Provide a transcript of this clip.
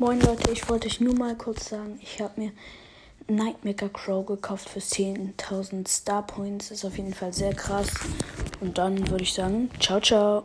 Moin Leute, ich wollte euch nur mal kurz sagen, ich habe mir Nightmaker Crow gekauft für 10.000 Star Points. Ist auf jeden Fall sehr krass. Und dann würde ich sagen, ciao, ciao.